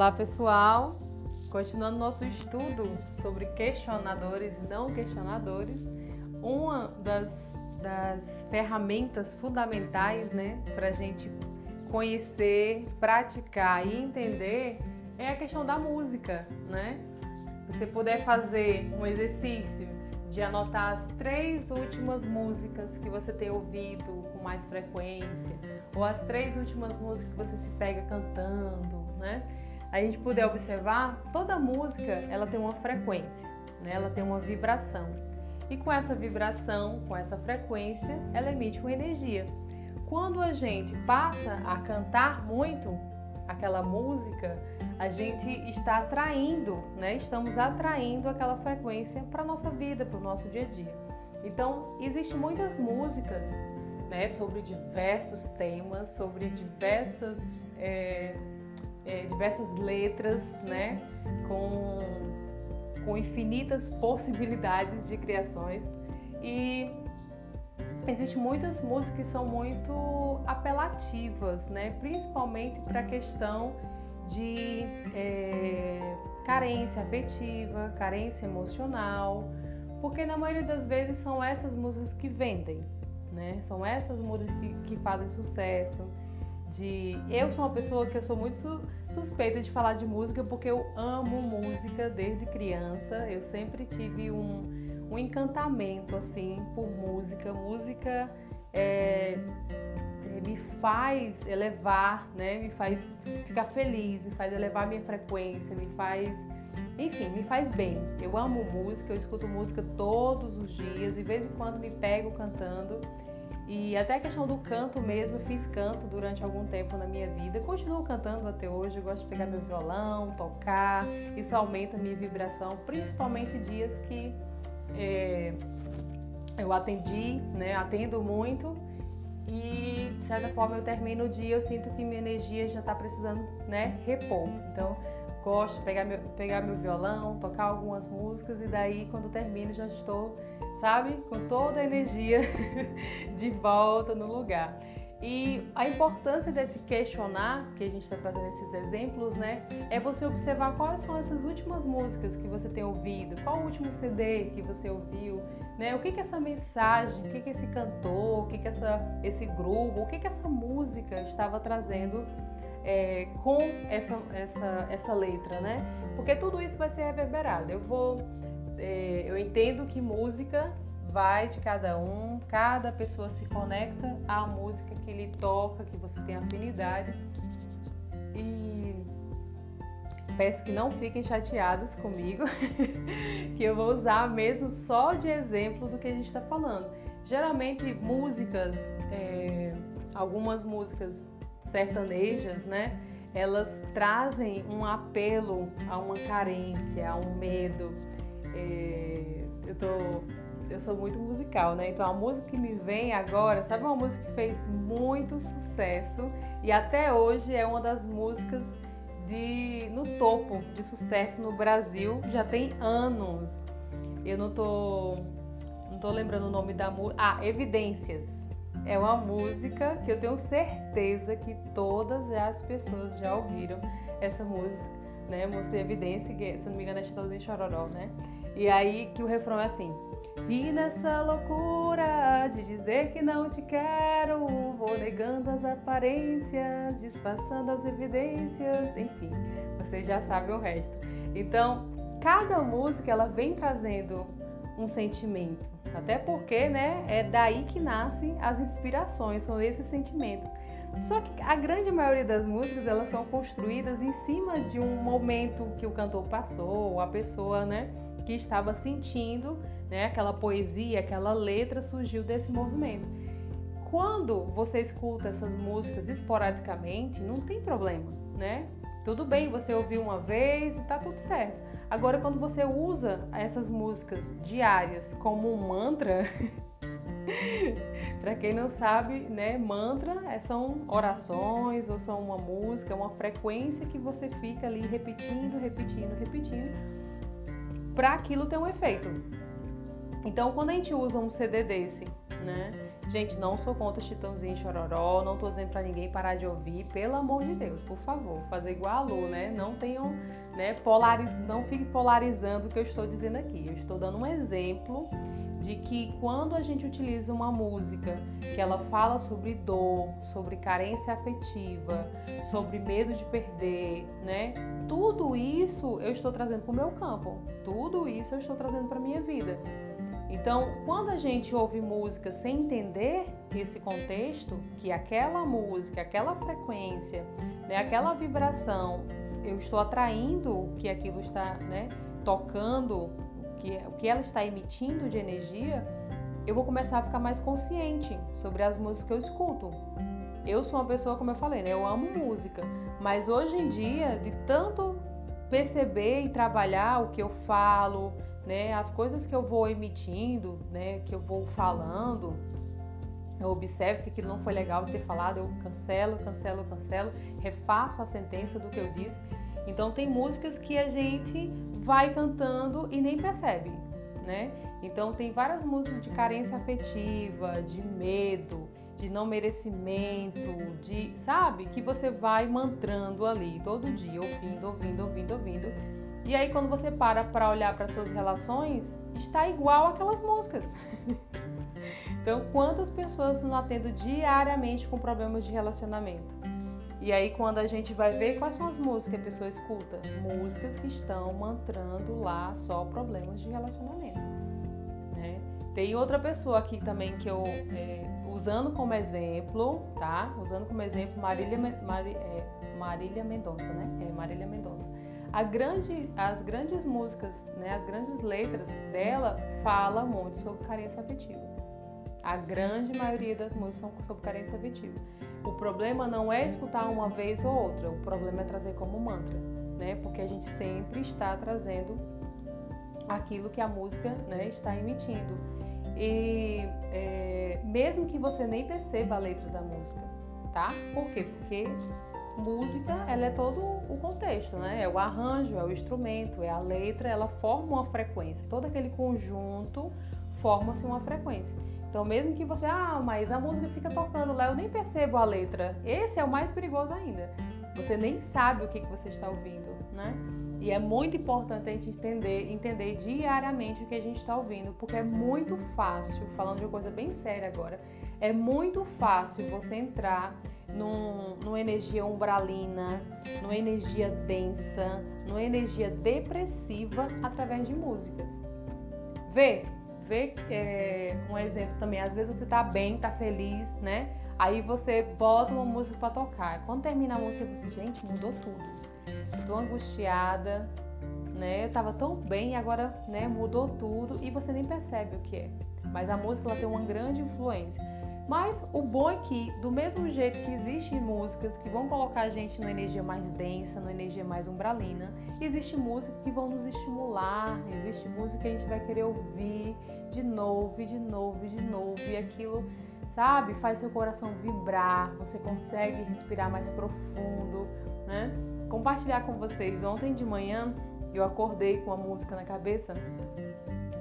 Olá pessoal, continuando nosso estudo sobre questionadores e não questionadores, uma das, das ferramentas fundamentais né, para a gente conhecer, praticar e entender é a questão da música, né? Você puder fazer um exercício de anotar as três últimas músicas que você tem ouvido com mais frequência, ou as três últimas músicas que você se pega cantando, né? A gente puder observar, toda música ela tem uma frequência, né? Ela tem uma vibração. E com essa vibração, com essa frequência, ela emite uma energia. Quando a gente passa a cantar muito aquela música, a gente está atraindo, né? Estamos atraindo aquela frequência para nossa vida, para o nosso dia a dia. Então, existem muitas músicas, né, sobre diversos temas, sobre diversas é, é, diversas letras, né, com com infinitas possibilidades de criações e existem muitas músicas que são muito apelativas, né? principalmente para a questão de é, carência afetiva, carência emocional, porque na maioria das vezes são essas músicas que vendem, né? São essas músicas que, que fazem sucesso. De eu sou uma pessoa que eu sou muito suspeita de falar de música porque eu amo música desde criança. Eu sempre tive um, um encantamento assim por música. Música é, me faz elevar, né? Me faz ficar feliz, me faz elevar minha frequência, me faz, enfim, me faz bem. Eu amo música, eu escuto música todos os dias, e de vez em quando me pego cantando. E até a questão do canto mesmo, eu fiz canto durante algum tempo na minha vida. Continuo cantando até hoje, eu gosto de pegar meu violão, tocar. Isso aumenta a minha vibração, principalmente dias que é, eu atendi, né? Atendo muito e de certa forma eu termino o dia eu sinto que minha energia já está precisando né repor então gosto de pegar meu, pegar meu violão tocar algumas músicas e daí quando termino já estou sabe com toda a energia de volta no lugar e a importância desse questionar, que a gente está trazendo esses exemplos, né? É você observar quais são essas últimas músicas que você tem ouvido, qual o último CD que você ouviu, né? O que que essa mensagem, o que que esse cantor, o que que essa, esse grupo, o que que essa música estava trazendo é, com essa, essa, essa letra, né? Porque tudo isso vai ser reverberado. Eu vou, é, eu entendo que música vai de cada um, cada pessoa se conecta à música que lhe toca, que você tem afinidade. E peço que não fiquem chateados comigo, que eu vou usar mesmo só de exemplo do que a gente está falando. Geralmente músicas, é, algumas músicas sertanejas, né? Elas trazem um apelo a uma carência, a um medo. É, eu tô eu sou muito musical, né? Então a música que me vem agora, sabe uma música que fez muito sucesso e até hoje é uma das músicas de no topo de sucesso no Brasil, já tem anos. Eu não tô não tô lembrando o nome da música. Ah, Evidências. É uma música que eu tenho certeza que todas as pessoas já ouviram essa música, né? Música de Evidência, que se não me engano é Chitãozinho Chororó, né? E aí que o refrão é assim: e nessa loucura de dizer que não te quero, vou negando as aparências, disfarçando as evidências, enfim, você já sabe o resto. Então, cada música ela vem trazendo um sentimento, até porque, né, é daí que nascem as inspirações, são esses sentimentos. Só que a grande maioria das músicas elas são construídas em cima de um momento que o cantor passou, ou a pessoa, né, que estava sentindo né? Aquela poesia, aquela letra surgiu desse movimento. Quando você escuta essas músicas esporadicamente, não tem problema, né? Tudo bem, você ouviu uma vez e tá tudo certo. Agora, quando você usa essas músicas diárias como um mantra, para quem não sabe, né, mantra é, são orações ou são uma música, uma frequência que você fica ali repetindo, repetindo, repetindo, para aquilo ter um efeito. Então, quando a gente usa um CD desse, né, Gente, não sou contra Chitãozinho e Chororó, não tô dizendo para ninguém parar de ouvir, pelo amor de Deus, por favor, fazer igual a Lu, né? Não tenham, né, polariz... não fique polarizando o que eu estou dizendo aqui. Eu estou dando um exemplo de que quando a gente utiliza uma música que ela fala sobre dor, sobre carência afetiva, sobre medo de perder, né? Tudo isso eu estou trazendo para o meu campo. Tudo isso eu estou trazendo para minha vida. Então, quando a gente ouve música sem entender esse contexto, que aquela música, aquela frequência, né, aquela vibração, eu estou atraindo que aquilo está né, tocando que, o que ela está emitindo de energia, eu vou começar a ficar mais consciente sobre as músicas que eu escuto. Eu sou uma pessoa, como eu falei, né? Eu amo música, mas hoje em dia, de tanto perceber e trabalhar o que eu falo, né, as coisas que eu vou emitindo, né, que eu vou falando, eu observo que aquilo não foi legal de ter falado, eu cancelo, cancelo, cancelo, refaço a sentença do que eu disse. Então tem músicas que a gente vai cantando e nem percebe, né? Então tem várias músicas de carência afetiva, de medo, de não merecimento, de, sabe, que você vai mantrando ali todo dia, ouvindo, ouvindo, ouvindo, ouvindo. E aí quando você para para olhar para suas relações, está igual aquelas músicas. então, quantas pessoas não atendo diariamente com problemas de relacionamento? E aí, quando a gente vai ver quais são as músicas que a pessoa escuta, músicas que estão mantrando lá só problemas de relacionamento. Né? Tem outra pessoa aqui também que eu, é, usando como exemplo, tá? Usando como exemplo Marília, é, Marília Mendonça, né? É Marília Mendonça. A grande, as grandes músicas, né, as grandes letras dela fala muito sobre carência afetiva. A grande maioria das músicas são sobre carência afetiva. O problema não é escutar uma vez ou outra, o problema é trazer como mantra, né? Porque a gente sempre está trazendo aquilo que a música né, está emitindo. E é, mesmo que você nem perceba a letra da música, tá? Por quê? Porque música, ela é todo o contexto, né? É o arranjo, é o instrumento, é a letra, ela forma uma frequência. Todo aquele conjunto forma-se uma frequência. Então, mesmo que você, ah, mas a música fica tocando lá, eu nem percebo a letra. Esse é o mais perigoso ainda. Você nem sabe o que, que você está ouvindo, né? E é muito importante a gente entender, entender diariamente o que a gente está ouvindo, porque é muito fácil, falando de uma coisa bem séria agora, é muito fácil você entrar num, numa energia umbralina, numa energia densa, numa energia depressiva através de músicas. Vê, vê é, um exemplo também. Às vezes você tá bem, tá feliz, né? Aí você bota uma música para tocar. Quando termina a música, você, gente, mudou tudo. Eu tô angustiada, né? Eu tava tão bem e agora, né, mudou tudo e você nem percebe o que é. Mas a música ela tem uma grande influência. Mas o bom é que, do mesmo jeito que existem músicas que vão colocar a gente numa energia mais densa, numa energia mais umbralina, existe música que vão nos estimular, existe música que a gente vai querer ouvir de novo, e de novo, e de novo, e aquilo, sabe, faz seu coração vibrar, você consegue respirar mais profundo, né? Compartilhar com vocês, ontem de manhã eu acordei com a música na cabeça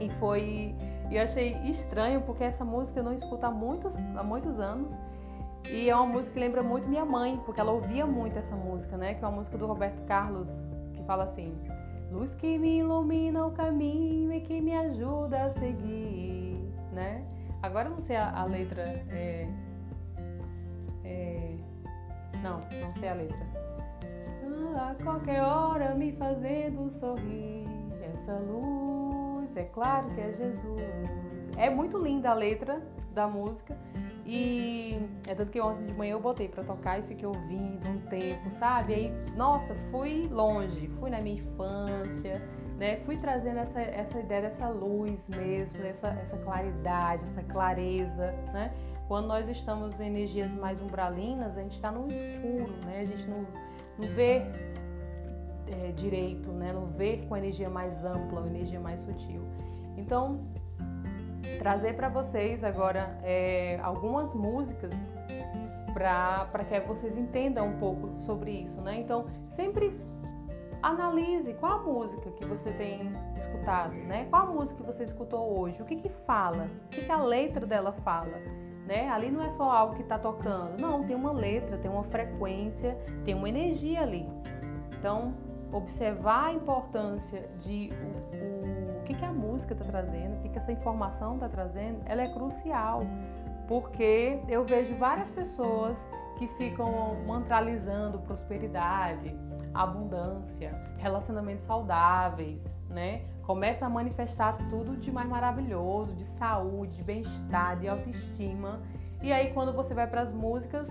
e foi e eu achei estranho porque essa música eu não escuto há muitos, há muitos anos. E é uma música que lembra muito minha mãe, porque ela ouvia muito essa música, né? Que é uma música do Roberto Carlos, que fala assim: Luz que me ilumina o caminho e que me ajuda a seguir, né? Agora eu não sei a, a letra. É, é, não, não sei a letra. A qualquer hora me fazendo sorrir, essa luz é claro que é Jesus. É muito linda a letra da música e é tanto que ontem de manhã eu botei para tocar e fiquei ouvindo um tempo, sabe? Aí, nossa, fui longe, fui na minha infância, né? Fui trazendo essa, essa ideia dessa luz mesmo, essa, essa claridade, essa clareza, né? Quando nós estamos em energias mais umbralinas, a gente está no escuro, né? A gente não, não vê é, direito, né? não ver com energia mais ampla, uma energia mais sutil. Então, trazer para vocês agora é, algumas músicas para que vocês entendam um pouco sobre isso, né? Então, sempre analise qual a música que você tem escutado, né? Qual a música que você escutou hoje? O que que fala? O que, que a letra dela fala? né? Ali não é só algo que está tocando, não, tem uma letra, tem uma frequência, tem uma energia ali. Então, observar a importância de o, o, que, que a música está trazendo, o que, que essa informação está trazendo, ela é crucial, porque eu vejo várias pessoas que ficam mantralizando prosperidade, abundância, relacionamentos saudáveis, né? Começa a manifestar tudo de mais maravilhoso, de saúde, de bem-estar, de autoestima. E aí quando você vai para as músicas,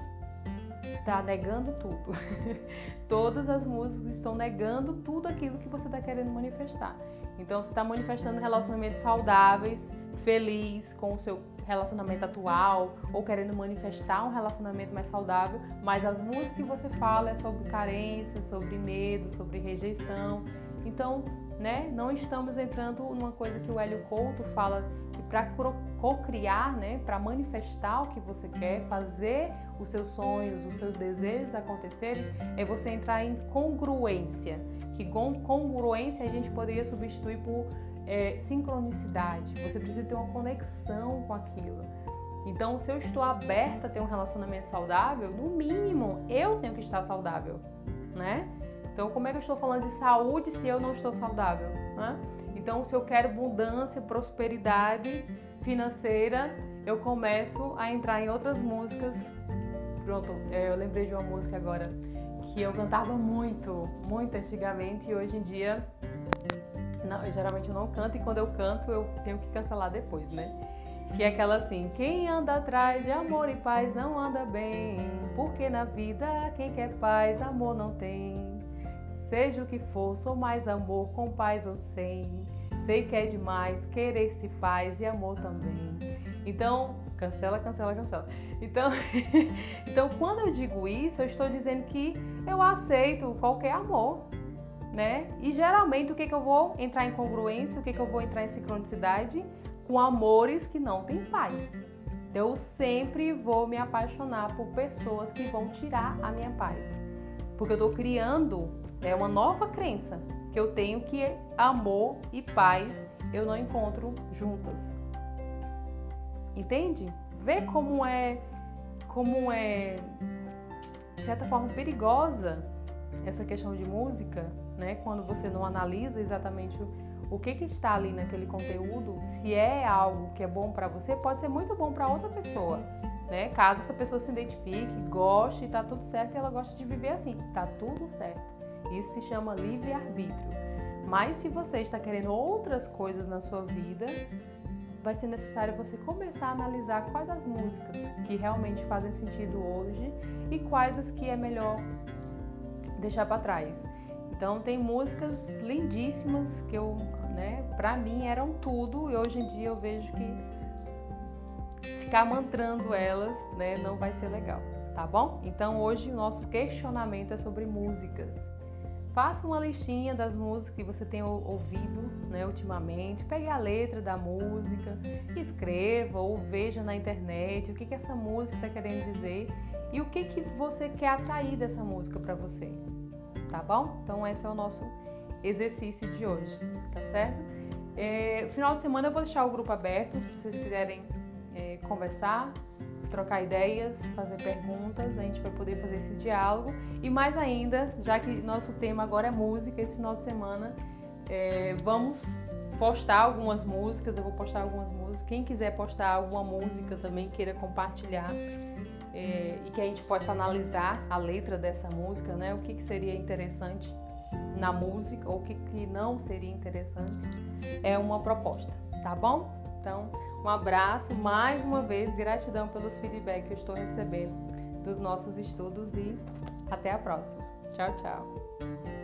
tá negando tudo. Todas as músicas estão negando tudo aquilo que você está querendo manifestar. Então você está manifestando relacionamentos saudáveis, feliz com o seu relacionamento atual ou querendo manifestar um relacionamento mais saudável, mas as músicas que você fala é sobre carência, sobre medo, sobre rejeição. Então, né, não estamos entrando numa coisa que o Hélio Couto fala que para co-criar, né, para manifestar o que você quer, fazer os seus sonhos, os seus desejos acontecerem, é você entrar em congruência. Que congruência a gente poderia substituir por é, sincronicidade, você precisa ter uma conexão com aquilo. Então, se eu estou aberta a ter um relacionamento saudável, no mínimo eu tenho que estar saudável, né? Então, como é que eu estou falando de saúde se eu não estou saudável? Né? Então, se eu quero abundância, prosperidade financeira, eu começo a entrar em outras músicas. Pronto, é, eu lembrei de uma música agora que eu cantava muito, muito antigamente e hoje em dia não, geralmente eu não canto e quando eu canto eu tenho que cancelar depois, né? Que é aquela assim: quem anda atrás de amor e paz não anda bem, porque na vida quem quer paz, amor não tem. Seja o que for, sou mais amor com paz ou sem. Sei que é demais, querer se faz e amor também. Então, cancela, cancela, cancela. Então, então quando eu digo isso, eu estou dizendo que eu aceito qualquer amor né? E geralmente o que, que eu vou entrar em congruência, o que, que eu vou entrar em sincronicidade? Com amores que não têm paz. Eu sempre vou me apaixonar por pessoas que vão tirar a minha paz. Porque eu estou criando é uma nova crença que eu tenho que amor e paz eu não encontro juntas. Entende? Vê como é como é de certa forma perigosa essa questão de música, né? Quando você não analisa exatamente o, que, que está ali naquele conteúdo, se é algo que é bom para você, pode ser muito bom para outra pessoa, né? Caso essa pessoa se identifique, goste, tá tudo certo e ela gosta de viver assim, tá tudo certo. Isso se chama livre-arbítrio. Mas se você está querendo outras coisas na sua vida, vai ser necessário você começar a analisar quais as músicas que realmente fazem sentido hoje e quais as que é melhor deixar para trás. Então tem músicas lindíssimas que eu, né, para mim eram tudo e hoje em dia eu vejo que ficar mantrando elas, né, não vai ser legal, tá bom? Então hoje o nosso questionamento é sobre músicas. Faça uma listinha das músicas que você tem ouvido né, ultimamente, pegue a letra da música, escreva ou veja na internet o que, que essa música está querendo dizer e o que, que você quer atrair dessa música para você, tá bom? Então esse é o nosso exercício de hoje, tá certo? É, final de semana eu vou deixar o grupo aberto, se vocês quiserem é, conversar, trocar ideias, fazer perguntas, a gente vai poder fazer esse diálogo. E mais ainda, já que nosso tema agora é música, esse final de semana é, vamos postar algumas músicas, eu vou postar algumas músicas. Quem quiser postar alguma música também queira compartilhar, é, e que a gente possa analisar a letra dessa música, né? O que, que seria interessante na música ou o que, que não seria interessante, é uma proposta, tá bom? Então, um abraço, mais uma vez, gratidão pelos feedbacks que eu estou recebendo dos nossos estudos e até a próxima. Tchau, tchau.